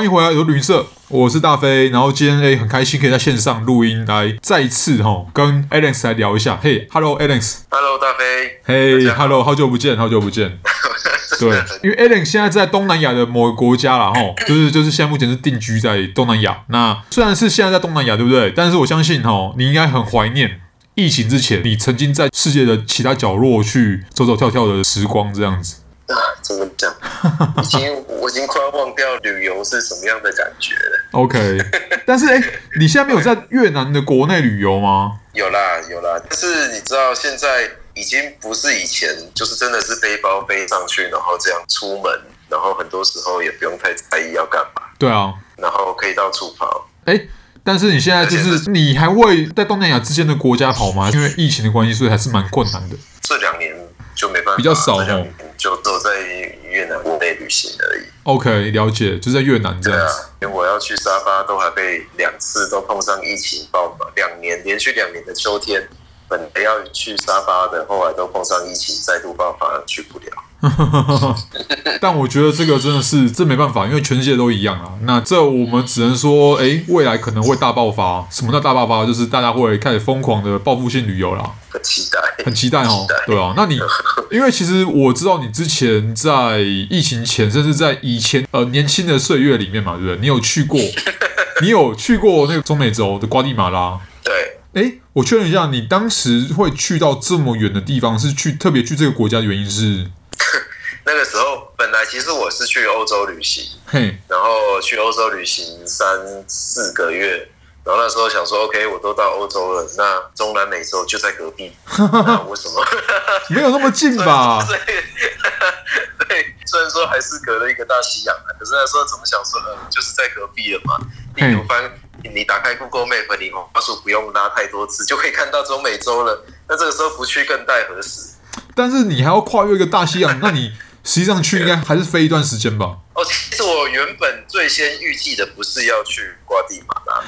欢迎回来，有旅社，我是大飞。然后今天诶很开心可以在线上录音，来再一次哈跟 Alex 来聊一下。嘿，Hello Alex，Hello 大飞，嘿，Hello，好久不见，好久不见。对，因为 Alex 现在在东南亚的某个国家啦，哈，就是就是现在目前是定居在东南亚。那虽然是现在在东南亚，对不对？但是我相信哈，你应该很怀念疫情之前你曾经在世界的其他角落去走走跳跳的时光，这样子。啊，怎么讲？已经，我已经快要忘掉旅游是什么样的感觉了。OK，但是哎，你现在没有在越南的国内旅游吗？有啦，有啦。但是你知道，现在已经不是以前，就是真的是背包背上去，然后这样出门，然后很多时候也不用太在意要干嘛。对啊，然后可以到处跑。哎，但是你现在就是你还会在东南亚之间的国家跑吗？因为疫情的关系，所以还是蛮困难的。这两年就没办法，比较少哦。就都在越南国内旅行而已。OK，了解，就在越南这样子。对啊，因为我要去沙巴，都还被两次都碰上疫情爆发，两年连续两年的秋天，本来要去沙巴的，后来都碰上疫情，再度爆发，去不了。但我觉得这个真的是这没办法，因为全世界都一样啊。那这我们只能说，哎，未来可能会大爆发。什么叫大爆发？就是大家会开始疯狂的报复性旅游啦。很期待，很期待哦。对啊，那你 因为其实我知道你之前在疫情前，甚至在以前呃年轻的岁月里面嘛，对不对？你有去过，你有去过那个中美洲的瓜地马拉。对。哎，我确认一下，你当时会去到这么远的地方，是去特别去这个国家的原因是？那个时候本来其实我是去欧洲旅行，嘿，然后去欧洲旅行三四个月，然后那时候想说，OK，我都到欧洲了，那中南美洲就在隔壁，那为什么没有那么近吧？对，对，虽然说还是隔了一个大西洋，可是那时候怎么想说呢？就是在隔壁了嘛。你有翻，你打开 Google Map，你滑鼠不用拉太多次就可以看到中美洲了。那这个时候不去更待何时？但是你还要跨越一个大西洋，那你。实际上去应该还是飞一段时间吧。哦，其实我原本最先预计的不是要去瓜地马拉。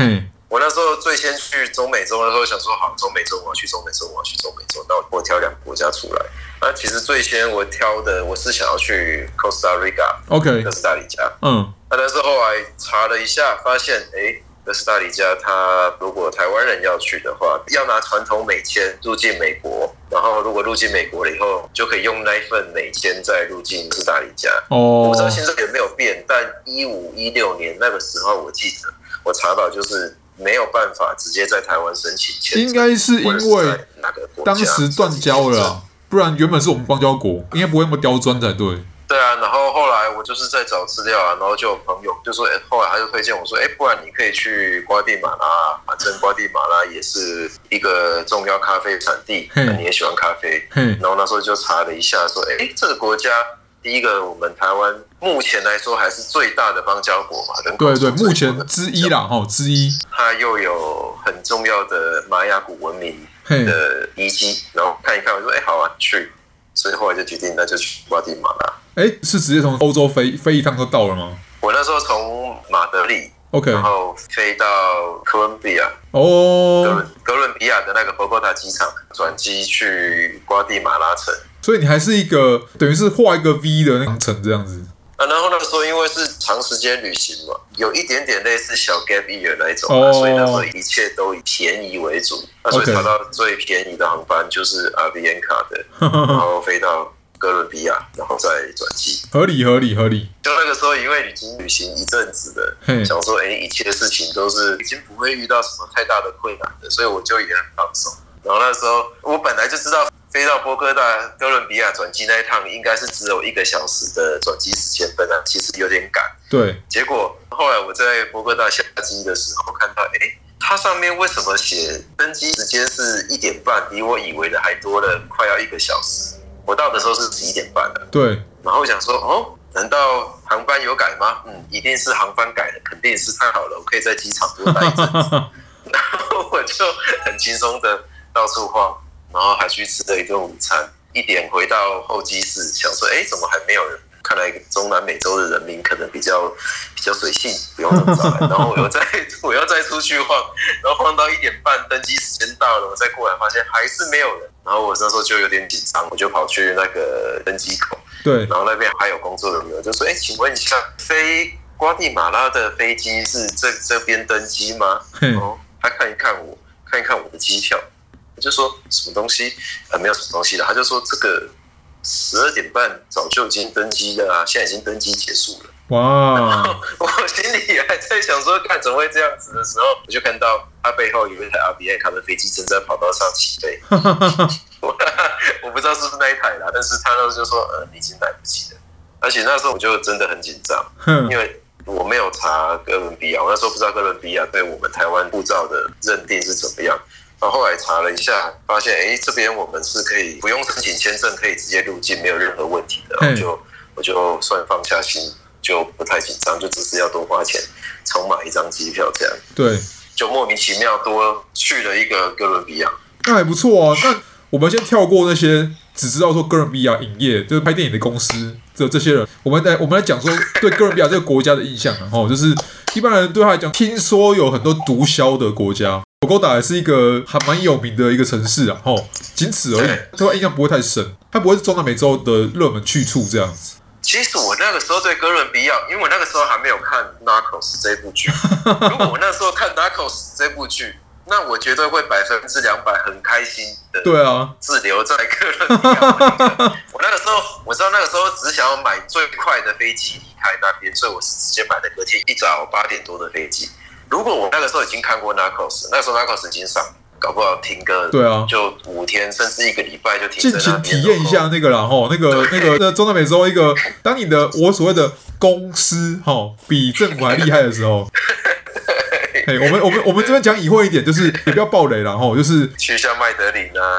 嘿，我那时候最先去中美洲的时候，想说好，中美洲我要去中美洲，我要去中美洲，那我挑两个国家出来。那其实最先我挑的，我是想要去 Costa Rica，OK，哥斯达黎加。嗯，那但是后来查了一下，发现哎。诶哥斯达黎加，它如果台湾人要去的话，要拿传统美签入境美国，然后如果入境美国了以后，就可以用那一份美签再入境哥斯达黎加。哦，我不知道现在有没有变，但一五一六年那个时候，我记得我查到就是没有办法直接在台湾申请签证，应该是因为当时断交了，不然原本是我们邦交国，应该不会那么刁钻才对。对啊，然后后来我就是在找资料啊，然后就有朋友就说，哎，后来他就推荐我说，哎，不然你可以去瓜地马拉，反正瓜地马拉也是一个重要咖啡产地，你也喜欢咖啡，然后那时候就查了一下，说，哎，这个国家第一个我们台湾目前来说还是最大的邦交国嘛，人口对对，目前之一啦，哈，之一，它又有很重要的玛雅古文明的遗迹，然后看一看，我说，哎，好啊，去，所以后来就决定那就去瓜地马拉。哎，是直接从欧洲飞飞一趟就到了吗？我那时候从马德里，OK，然后飞到哥伦比亚，哦，哥伦比亚的那个波哥塔机场转机去瓜地马拉城。所以你还是一个等于是画一个 V 的那程这样子。啊，然后那时候因为是长时间旅行嘛，有一点点类似小 gap year 那一种，oh. 所以那时候一切都以便宜为主。那所以查到最便宜的航班就是阿比安卡的，然后飞到。哥伦比亚，然后再转机，合理合理合理。就那个时候，因为已经旅行一阵子了，想说，哎，一切的事情都是已经不会遇到什么太大的困难的，所以我就也很放松。然后那时候，我本来就知道飞到波哥大哥伦比亚转机那一趟应该是只有一个小时的转机时间，本来其实有点赶。对。结果后来我在波哥大下机的时候，看到，哎，它上面为什么写登机时间是一点半，比我以为的还多了，快要一个小时。我到的时候是十一点半了，对。然后我想说，哦，难道航班有改吗？嗯，一定是航班改了，肯定是太好了，我可以在机场多待一阵子。然后我就很轻松的到处晃，然后还去吃了一顿午餐。一点回到候机室，想说，哎，怎么还没有人？看来中南美洲的人民可能比较比较随性，不用那么早来。然后我又再 我又再出去晃，然后晃到一点半，登机时间到了，我再过来发现还是没有人。然后我那时候就有点紧张，我就跑去那个登机口，对，然后那边还有工作人员，就说：“哎，请问一下，飞瓜地马拉的飞机是这这边登机吗？哦，他看一看我，看一看我的机票，我就说什么东西？呃，没有什么东西的。他就说这个十二点半早就已经登机了啊，现在已经登机结束了。哇！我心里还在想说，看怎么会这样子的时候，我就看到他背后有一台阿比安卡的飞机正在跑道上起飞。我不知道是不是那一台啦，但是他那时候就说，呃，已经来不及了。而且那时候我就真的很紧张，因为我没有查哥伦比亚，我那时候不知道哥伦比亚对我们台湾护照的认定是怎么样。然后后来查了一下，发现哎，这边我们是可以不用申请签证，可以直接入境，没有任何问题的。就我就算放下心。就不太紧张，就只是要多花钱重买一张机票这样。对，就莫名其妙多去了一个哥伦比亚，那还不错啊。那我们先跳过那些只知道说哥伦比亚影业就是拍电影的公司这这些人，我们来我们来讲说对哥伦比亚这个国家的印象，然后就是一般人对他来讲，听说有很多毒枭的国家，波哥大也是一个还蛮有名的一个城市啊，吼，仅此而已，对他印象不会太深，它不会是中南美洲的热门去处这样子。其实我那个时候对哥伦比亚，因为我那个时候还没有看《Narcos》这部剧。如果我那时候看《Narcos》这部剧，那我绝对会百分之两百很开心的。对啊，滞留在哥伦比亚。我那个时候我知道那个时候只想要买最快的飞机离开那边，所以我是直接买的隔天一早八点多的飞机。如果我那个时候已经看过《Narcos》，那个时候《Narcos》已经上。搞不好停个对啊，就五天甚至一个礼拜就停。尽情体验一下那个啦吼，那个那个那中南美洲一个，当你的我所谓的公司哈比政府还厉害的时候，哎，我们我们我们这边讲隐晦一点，就是也不要暴雷然后，就是去一下麦德林啊，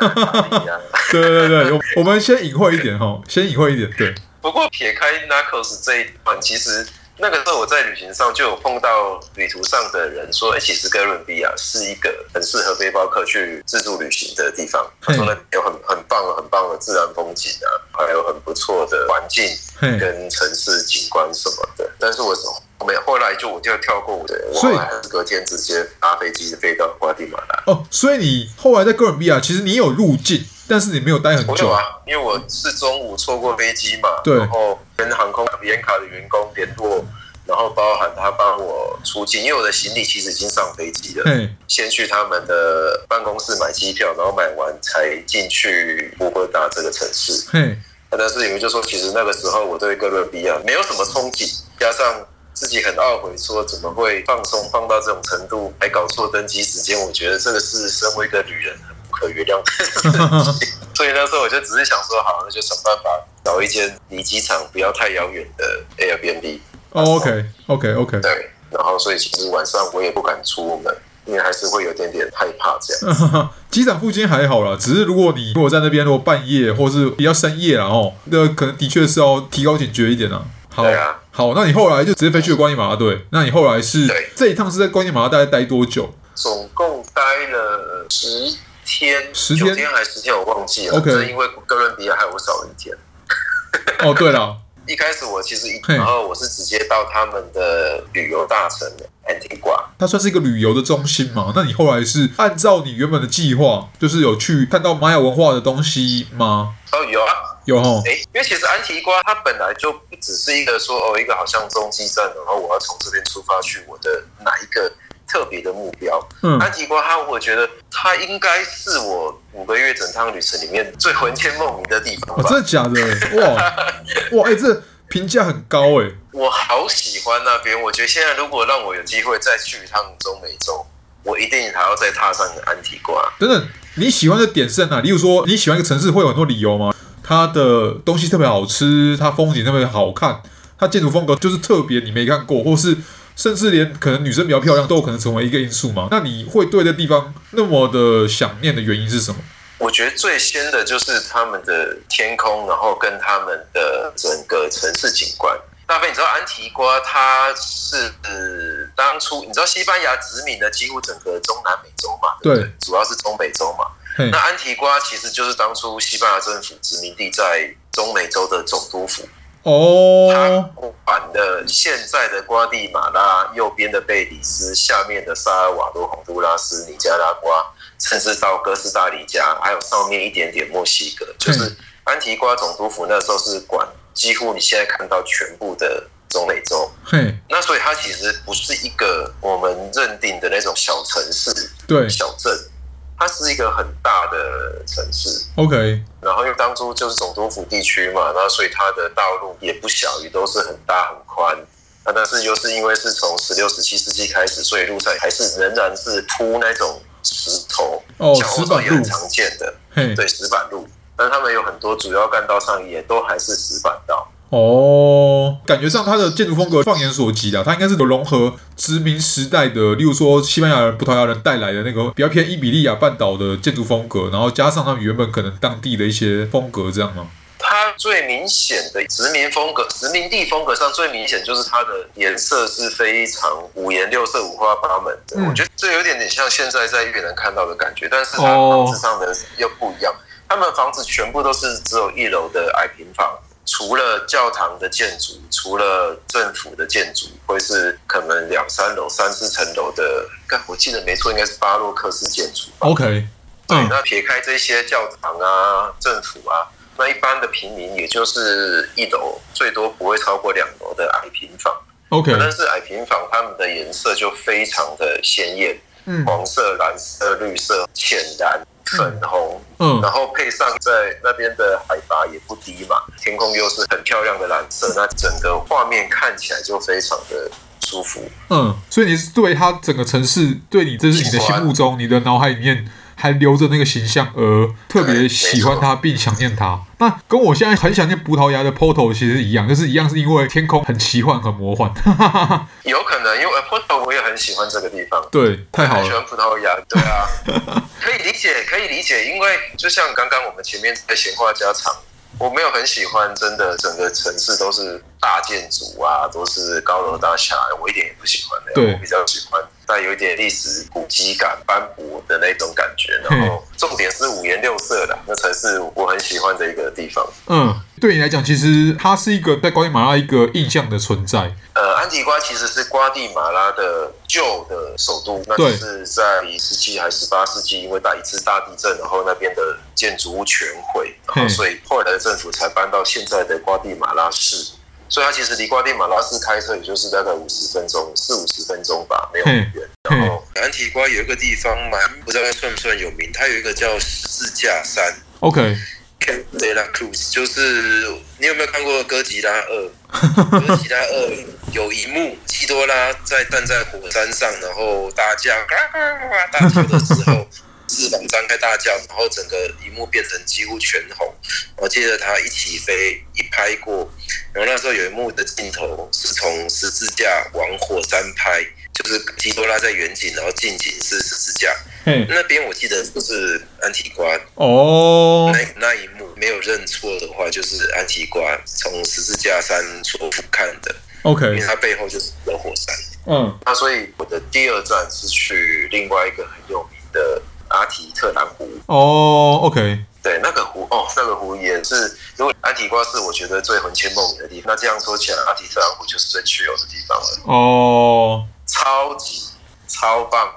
对对对，我我们先隐晦一点哈，先隐晦一点，对。不过撇开 Narcos 这一段，其实。那个时候我在旅行上就有碰到旅途上的人说，哎，其实哥伦比亚是一个很适合背包客去自助旅行的地方。他说那有很很棒很棒的自然风景啊，还有很不错的环境跟城市景观什么的。但是我后面后来就我就跳过我的，我后来还是隔天直接搭飞机飞到瓜地马拉。哦，所以你后来在哥伦比亚其实你有入境，但是你没有待很久啊，因为我是中午错过飞机嘛，对，然后。跟航空比安卡的员工联络，然后包含他帮我出境，因为我的行李其实已经上飞机了。嗯，先去他们的办公室买机票，然后买完才进去波哥大这个城市。嗯，但是你们就说，其实那个时候我对哥伦比亚没有什么憧憬，加上自己很懊悔，说怎么会放松放到这种程度，还搞错登机时间。我觉得这个是身为一个旅人很不可原谅的事情。所以那时候我就只是想说，好，那就想办法找一间离机场不要太遥远的 Airbnb。Oh, OK，OK，OK。对，然后所以其实晚上我也不敢出门，因为还是会有点点害怕这样。机场附近还好啦，只是如果你如果在那边，如果半夜或是比较深夜然后那可能的确是要提高警觉一点啊。好啊，好，那你后来就直接飞去了瓜地马拉，队？那你后来是这一趟是在瓜地马拉大概待多久？总共待了十。天十天，天还是十天，我忘记了。OK，因为哥伦比亚还有我少了一天。哦，对了，一开始我其实一，然后我是直接到他们的旅游大城安提瓜，它算是一个旅游的中心嘛？那你后来是按照你原本的计划，就是有去看到玛雅文化的东西吗？哦，有啊，有哦。哎，因为其实安提瓜它本来就不只是一个说哦，一个好像中继站，然后我要从这边出发去我的哪一个。特别的目标，嗯，安提瓜，它我觉得它应该是我五个月整趟旅程里面最魂牵梦萦的地方吧？哦，真的假的？哇哇，哎、欸，这评价很高哎！我好喜欢那边，我觉得现在如果让我有机会再去一趟中美洲，我一定还要再踏上安提瓜。等等，你喜欢的点是在哪？例如说，你喜欢一个城市会有很多理由吗？它的东西特别好吃，它风景特别好看，它建筑风格就是特别你没看过，或是。甚至连可能女生比较漂亮都有可能成为一个因素嘛？那你会对这地方那么的想念的原因是什么？我觉得最先的就是他们的天空，然后跟他们的整个城市景观。大飞，你知道安提瓜它是当初你知道西班牙殖民的几乎整个中南美洲嘛？对，对，主要是中美洲嘛。那安提瓜其实就是当初西班牙政府殖民地在中美洲的总督府。哦，它管的现在的瓜地马拉，右边的贝里斯，下面的萨尔瓦多、洪都拉斯、尼加拉瓜，甚至到哥斯达黎加，还有上面一点点墨西哥，就是安提瓜总督府那时候是管几乎你现在看到全部的中美洲。嘿，那所以它其实不是一个我们认定的那种小城市，对，小镇，它是一个很大的城市。OK，然后因为当初就是总督府地区嘛，那所以它的道路也不小于都是很大很宽。那但是又是因为是从十六、十七世纪开始，所以路上还是仍然是铺那种石头，哦，像欧洲也很常见的，嘿，对，石板路。但他们有很多主要干道上也都还是石板道。哦，感觉上它的建筑风格，放眼所及的，它应该是有融合殖民时代的，例如说西班牙人、葡萄牙人带来的那个比较偏伊比利亚半岛的建筑风格，然后加上他们原本可能当地的一些风格，这样吗？它最明显的殖民风格，殖民地风格上最明显就是它的颜色是非常五颜六色、五花八门的。嗯、我觉得这有点点像现在在越南看到的感觉，但是它房子上的又不一样。哦、他们房子全部都是只有一楼的矮平房，除了教堂的建筑，除了政府的建筑，会是可能两三楼、三四层楼的。我记得没错，应该是巴洛克式建筑。OK，对，嗯、那撇开这些教堂啊、政府啊。那一般的平民也就是一楼，最多不会超过两楼的矮平房。OK，但是矮平房它们的颜色就非常的鲜艳，嗯，黄色、蓝色、绿色、浅蓝、粉红，嗯，然后配上在那边的海拔也不低嘛，天空又是很漂亮的蓝色，那整个画面看起来就非常的舒服。嗯，所以你是对它整个城市，对你这是你的心目中，你的脑海里面。还留着那个形象，而特别喜欢它并想念它。那跟我现在很想念葡萄牙的 Porto 其实一样，就是一样是因为天空很奇幻、很魔幻。有可能，因为 Porto 我也很喜欢这个地方。对，太好了。喜欢葡萄牙，对啊，可以理解，可以理解。因为就像刚刚我们前面在闲话家常，我没有很喜欢，真的整个城市都是大建筑啊，都是高楼大厦，我一点也不喜欢那样。对，我比较喜欢。带有一点历史古迹感、斑驳的那种感觉，然后重点是五颜六色的，那才是我很喜欢的一个地方。嗯，对你来讲，其实它是一个在瓜地马拉一个印象的存在。呃，安提瓜其实是瓜地马拉的旧的首都，那是在十七还是十八世纪，因为打一次大地震，然后那边的建筑物全毁，然后所以后来的政府才搬到现在的瓜地马拉市。所以它其实离瓜地马拉市开车也就是大概五十分钟，四五十分钟吧，没有很远。然后南提瓜有一个地方蛮不知道算不算有名，它有一个叫十字架山。OK，Camp de la Cruz，就是你有没有看过哥吉拉二？哥吉拉二有一幕，基多拉在站在火山上，然后大叫，大叫的时候。翅膀张开大叫，然后整个荧幕变成几乎全红。我记得他一起飞，一拍过，然后那时候有一幕的镜头是从十字架往火山拍，就是基多拉在远景，然后近景是十字架。嗯，那边我记得就是安提瓜哦。那那一幕没有认错的话，就是安提瓜从十字架山所俯瞰的。OK，因为它背后就是有火山。嗯，那所以我的第二站是去另外一个很有名的。阿提特兰湖哦、oh，OK，对，那个湖哦，那个湖也是，如果安提瓜是我觉得最魂牵梦萦的地方，那这样说起来，阿提特兰湖就是最去游的地方了。哦，oh. 超级超棒，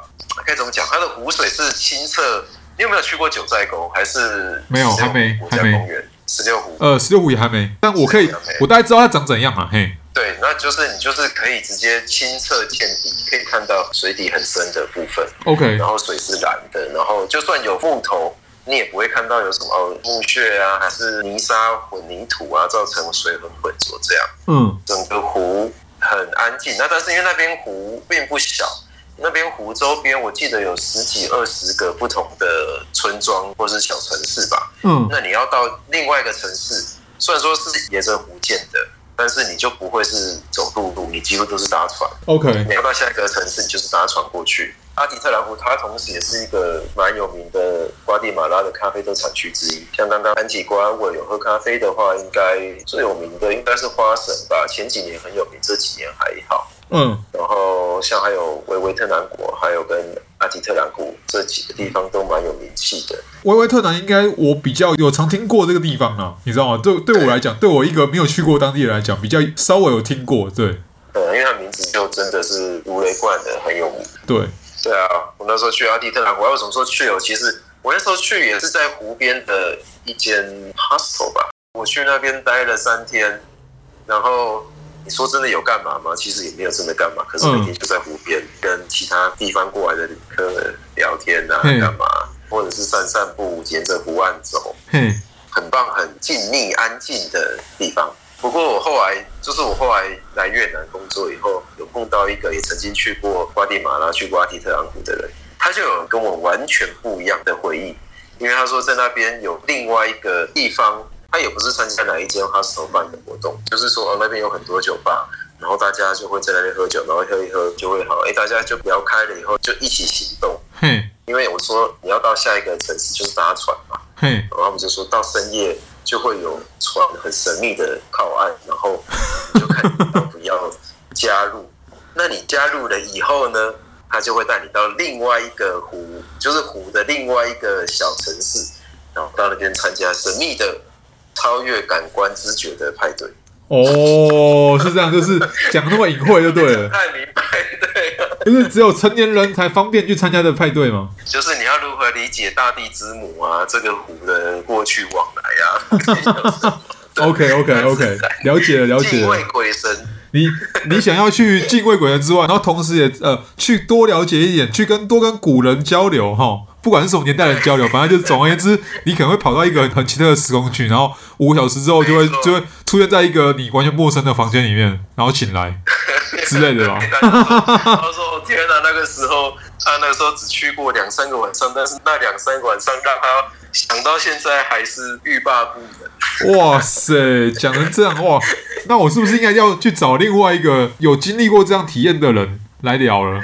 该怎么讲？它的湖水是清澈。你有没有去过九寨沟？还是没有？还没，还没。十六湖，呃，十六湖也还没，但我可以，我大概知道它长怎样啊，嘿。对，那就是你就是可以直接清澈见底，可以看到水底很深的部分。OK，然后水是蓝的，然后就算有木头，你也不会看到有什么哦木屑啊，还是泥沙混凝土啊，造成水很浑浊这样。嗯，整个湖很安静。那但是因为那边湖并不小，那边湖周边我记得有十几二十个不同的村庄或是小城市吧。嗯，那你要到另外一个城市，虽然说是沿着湖建的。但是你就不会是走陆路，你几乎都是搭船。OK，你要到下一个城市，你就是搭船过去。阿迪特兰湖，它同时也是一个蛮有名的瓜地马拉的咖啡豆产区之一。像刚刚安吉瓜，如果有喝咖啡的话，应该最有名的应该是花神吧？前几年很有名，这几年还好。嗯，然后像还有维维特南国，还有跟阿提特兰谷这几个地方都蛮有名气的。维维特南应该我比较有常听过这个地方啊，你知道吗？对，对我来讲，对我一个没有去过当地人来讲，比较稍微有听过。对，嗯，因为它名字就真的是如雷贯耳，很有名。对，对啊，我那时候去阿提特兰湖，我为什么说去哦？其实我那时候去也是在湖边的一间 hostel 吧，我去那边待了三天，然后。你说真的有干嘛吗？其实也没有真的干嘛，可是每天就在湖边跟其他地方过来的旅客聊天啊，干嘛，或者是散散步，沿着湖岸走，很棒，很静谧、安静的地方。不过我后来就是我后来来越南工作以后，有碰到一个也曾经去过瓜地马拉、去过阿提特朗普的人，他就有跟我完全不一样的回忆，因为他说在那边有另外一个地方，他也不是参加哪一间 hostel 办的活动，就是说哦那边有很多酒吧，然后大家就会在那边喝酒，然后喝一喝就会好，哎大家就聊开了以后就一起行动，嗯，因为我说你要到下一个城市就是搭船嘛，嗯，然后我们就说到深夜。就会有船很神秘的靠岸，然后 就看你要不要加入。那你加入了以后呢，他就会带你到另外一个湖，就是湖的另外一个小城市，然后到那边参加神秘的、超越感官知觉的派对。哦，是这样，就是讲那么隐晦就对了。太明白，对。就是只有成年人才方便去参加的派对吗？就是你要如何理解大地之母啊，这个湖的过去往来啊。OK OK OK，了解了了解了。敬畏鬼神，你你想要去敬畏鬼神之外，然后同时也呃去多了解一点，去跟多跟古人交流哈。不管是什么年代的交流，反正就是总而言之，你可能会跑到一个很奇特的时空去，然后五个小时之后就会就会出现在一个你完全陌生的房间里面，然后醒来之类的吧。他说：“天哪，那个时候他那个时候只去过两三个晚上，但是那两三个晚上让他想到现在还是欲罢不能。”哇塞，讲成这样哇，那我是不是应该要去找另外一个有经历过这样体验的人？来聊了，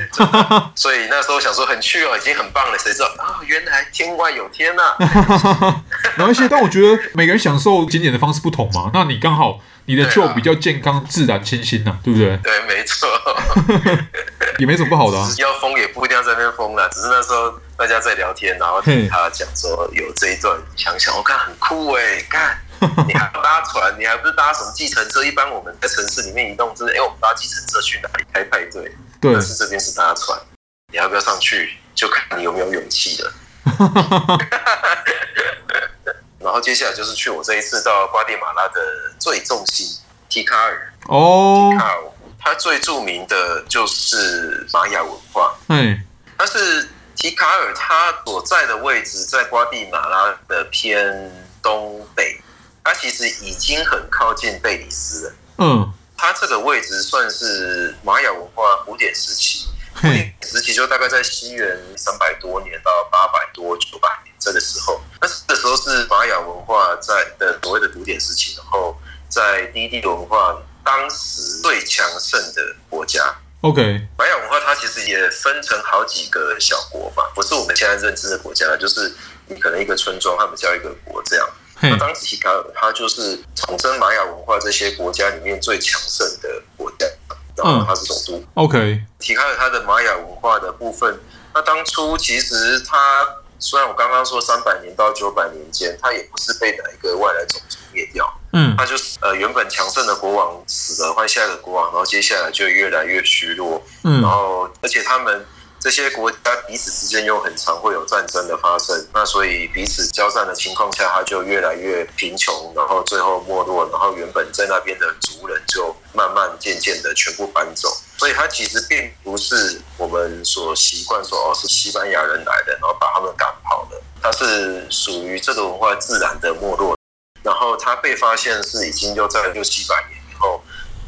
所以那时候想说很去哦，已经很棒了。谁知道啊，原来天外有天呐！没关系，但我觉得每个人享受景点的方式不同嘛。那你刚好你的就比较健康、自然、清新呐，对不对？对，没错，也没什么不好的。要疯也不一定要在那边疯了，只是那时候大家在聊天，然后听他讲说有这一段，想想我看很酷哎，看 你还搭船，你还不是搭什么计程车？一般我们在城市里面移动，就是哎，我们搭计程车去哪里开派对？对，但是这边是搭船，你要不要上去？就看你有没有勇气了。然后接下来就是去我这一次到瓜地马拉的最重心提卡尔哦，提卡尔，它最著名的就是玛雅文化。嗯，但是提卡尔它所在的位置在瓜地马拉的偏东北，它其实已经很靠近贝里斯了。嗯。它这个位置算是玛雅文化古典时期，古典时期就大概在西元三百多年到八百多九百年这个时候，那这个时候是玛雅文化在的所谓的古典时期，然后在低地文化当时最强盛的国家。OK，玛雅文化它其实也分成好几个小国吧，不是我们现在认知的国家，就是你可能一个村庄，他们叫一个国这样。那当时提卡尔，他就是统称玛雅文化这些国家里面最强盛的国家，然后它是首都。OK，提卡尔他的玛雅文化的部分，那当初其实他虽然我刚刚说三百年到九百年间，他也不是被哪一个外来种族灭掉，嗯，他就是呃原本强盛的国王死了，换下一个国王，然后接下来就越来越虚弱，嗯，然后而且他们。这些国家彼此之间又很常会有战争的发生，那所以彼此交战的情况下，它就越来越贫穷，然后最后没落，然后原本在那边的族人就慢慢渐渐的全部搬走。所以它其实并不是我们所习惯说哦，是西班牙人来的，然后把他们赶跑的。它是属于这个文化自然的没落，然后它被发现是已经又在六七百年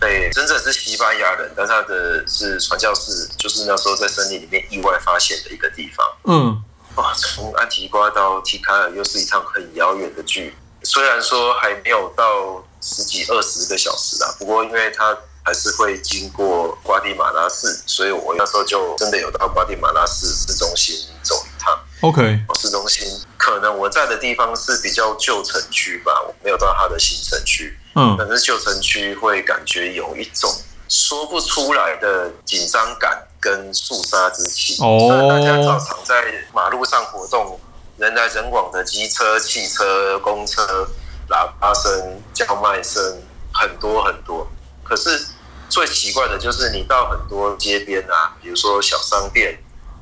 对，真正是西班牙人，但他的是传教士，就是那时候在森林里面意外发现的一个地方。嗯，哇，从安提瓜到提卡尔又是一趟很遥远的距离，虽然说还没有到十几二十个小时啦，不过因为他还是会经过瓜地马拉市，所以我那时候就真的有到瓜地马拉市市中心走一趟。OK，市中心可能我在的地方是比较旧城区吧，我没有到它的新城区。嗯，可是旧城区会感觉有一种说不出来的紧张感跟肃杀之气。哦，大家照常在马路上活动，人来人往的机车、汽车、公车，喇叭声、叫卖声很多很多。可是最奇怪的就是，你到很多街边啊，比如说小商店，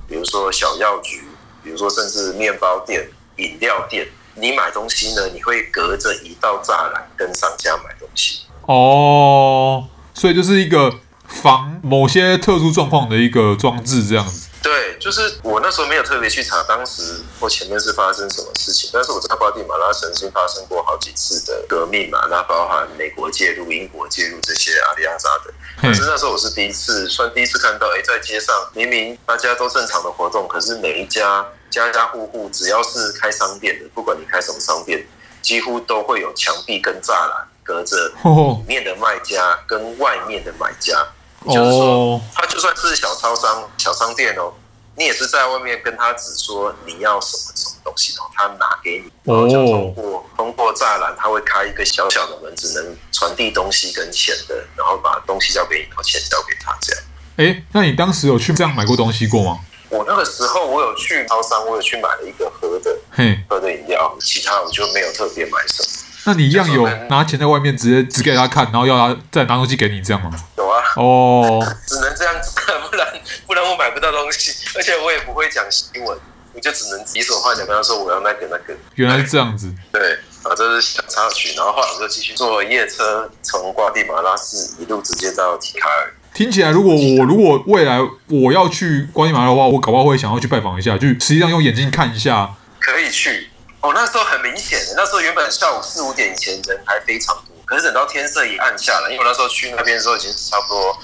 比如说小药局，比如说甚至面包店、饮料店。你买东西呢？你会隔着一道栅栏跟商家买东西。哦，所以就是一个防某些特殊状况的一个装置这样子。对，就是我那时候没有特别去查当时或前面是发生什么事情，但是我知道巴地马拉曾经发生过好几次的革命嘛，那包含美国介入、英国介入这些阿里亚扎的。可是那时候我是第一次，算第一次看到，哎，在街上明明大家都正常的活动，可是每一家家家户户只要是开商店的，不管你开什么商店，几乎都会有墙壁跟栅栏隔着里面的卖家跟外面的买家。就是说，他就算是小超商、小商店哦，你也是在外面跟他只说你要什么什么东西然后，他拿给你，然后就通过通过栅栏，他会开一个小小的门，只能传递东西跟钱的，然后把东西交给你，然后钱交给他这样。哎，那你当时有去这样买过东西过吗？我那个时候我有去超商，我有去买了一个喝的，嘿，喝的饮料，其他我就没有特别买什么。那你一样有拿钱在外面直接指给他看，然后要他再拿东西给你这样吗？有啊。哦，只能这样子，不然不然我买不到东西，而且我也不会讲新闻，我就只能比手画脚跟他说我要那个那个。原来是这样子。对，啊，这是小插曲，然后后来我就继续坐夜车从瓜地马拉市一路直接到提卡尔。听起来，如果我如果未来我要去观音马的话，我搞不好会想要去拜访一下，就实际上用眼睛看一下。可以去。哦，那时候很明显的，那时候原本下午四五点以前人还非常多，可是等到天色一暗下来，因为我那时候去那边的时候已经是差不多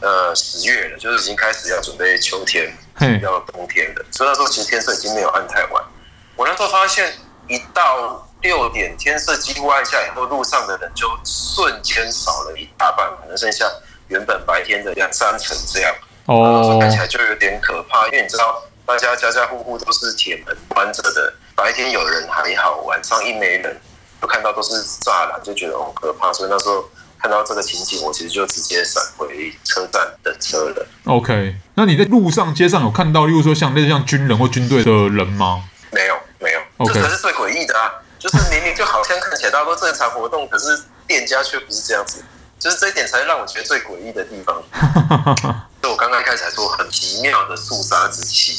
呃十月了，就是已经开始要准备秋天，要冬天的，所以那时候其实天色已经没有暗太晚。我那时候发现，一到六点天色几乎暗下以后，路上的人就瞬间少了一大半，可能剩下原本白天的两三层这样。哦，看起来就有点可怕，因为你知道，大家家家户户都是铁门关着的。白天有人还好，晚上一没人，就看到都是栅栏，就觉得很可怕。所以那时候看到这个情景，我其实就直接闪回车站等车了。OK，那你在路上街上有看到，例如说像类似像军人或军队的人吗？没有，没有。这才是最诡异的啊！就是明明就好像看起来大家都正常活动，可是店家却不是这样子。就是这一点才是让我觉得最诡异的地方。就我刚刚开始还说很奇妙的肃杀之气。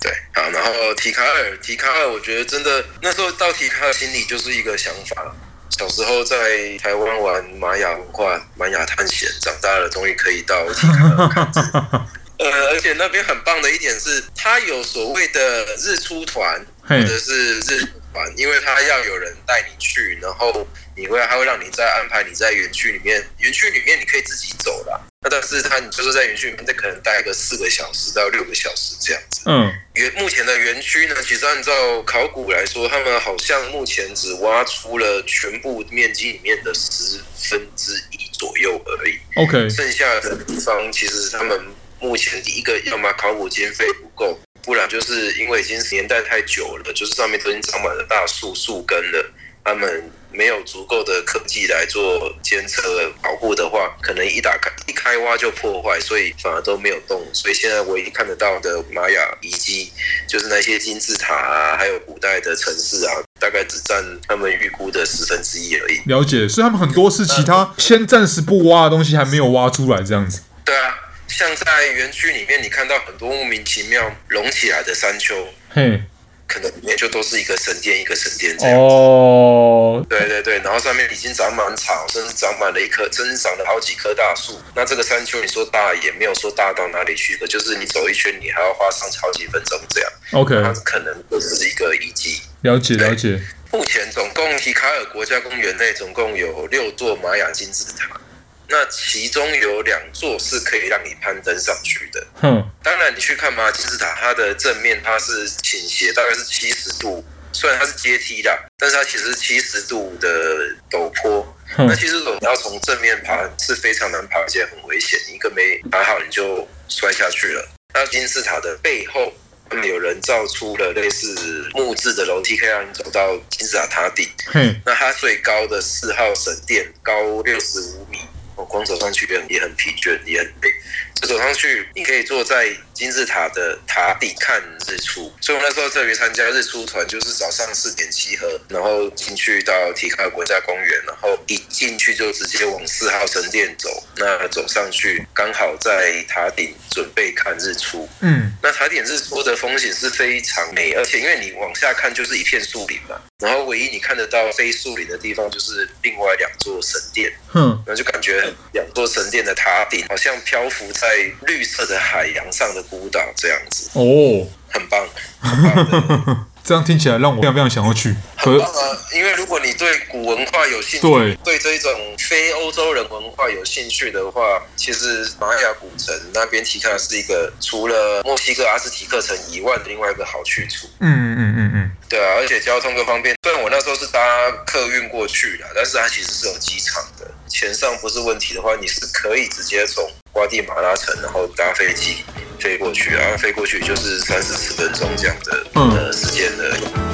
对，好，然后提卡尔，提卡尔，我觉得真的那时候到提卡尔心里就是一个想法。小时候在台湾玩玛雅文化、玛雅探险，长大了终于可以到提卡尔看。呃，而且那边很棒的一点是，它有所谓的日出团或者是日团，因为他要有人带你去，然后你会他会让你再安排你在园区里面，园区里面你可以自己走啦。那但是他，你就是在园区里面，这可能待个四个小时到六个小时这样子。嗯，园目前的园区呢，其实按照考古来说，他们好像目前只挖出了全部面积里面的十分之一左右而已。OK，剩下的地方其实他们目前第一个，要么考古经费不够，不然就是因为已经年代太久了，就是上面都已经长满了大树树根了，他们。没有足够的科技来做监测保护的话，可能一打开一开挖就破坏，所以反而都没有动。所以现在唯一看得到的玛雅遗迹，就是那些金字塔啊，还有古代的城市啊，大概只占他们预估的十分之一而已。了解，所以他们很多是其他先暂时不挖的东西还没有挖出来这样子。对啊，像在园区里面，你看到很多莫名其妙隆起来的山丘。嘿。可能里面就都是一个神殿，一个神殿这样子。哦，对对对，然后上面已经长满草，甚至长满了一棵，甚至长了好几棵大树。那这个山丘，你说大也没有说大到哪里去的，就是你走一圈，你还要花上好几分钟这样。OK，它可能就是一个遗迹。了解了解。目前总共提卡尔国家公园内总共有六座玛雅金字塔。那其中有两座是可以让你攀登上去的。嗯，当然你去看马金字塔，它的正面它是倾斜，大概是七十度。虽然它是阶梯的，但是它其实是七十度的陡坡。那其实你要从正面爬是非常难爬，而且很危险，一个没爬好你就摔下去了。那金字塔的背后，有人造出了类似木质的楼梯，可以让你走到金字塔塔顶。嗯，那它最高的四号神殿高六十五米。我光走上去也很也很疲倦，也很累。这走上去，你可以坐在金金字塔的塔底看日出，所以我那时候特别参加日出团，就是早上四点集合，然后进去到提卡国家公园，然后一进去就直接往四号神殿走，那走上去刚好在塔顶准备看日出。嗯，那塔顶日出的风景是非常美，而且因为你往下看就是一片树林嘛，然后唯一你看得到非树林的地方就是另外两座神殿。嗯，那就感觉两座神殿的塔顶好像漂浮在绿色的海洋上的孤岛这样子。哦，很棒。很棒 这样听起来让我非常非常想要去。很棒啊！因为如果你对古文化有兴趣，对对这一种非欧洲人文化有兴趣的话，其实玛雅古城那边提卡尔是一个除了墨西哥阿斯提克城以外的另外一个好去处。嗯嗯嗯嗯嗯，对啊，而且交通各方面，虽然我那时候是搭客运过去的，但是它其实是有机场的，钱上不是问题的话，你是可以直接从瓜地马拉城，然后搭飞机飞过去啊，飞过去就是三四十分钟这样的呃时间的。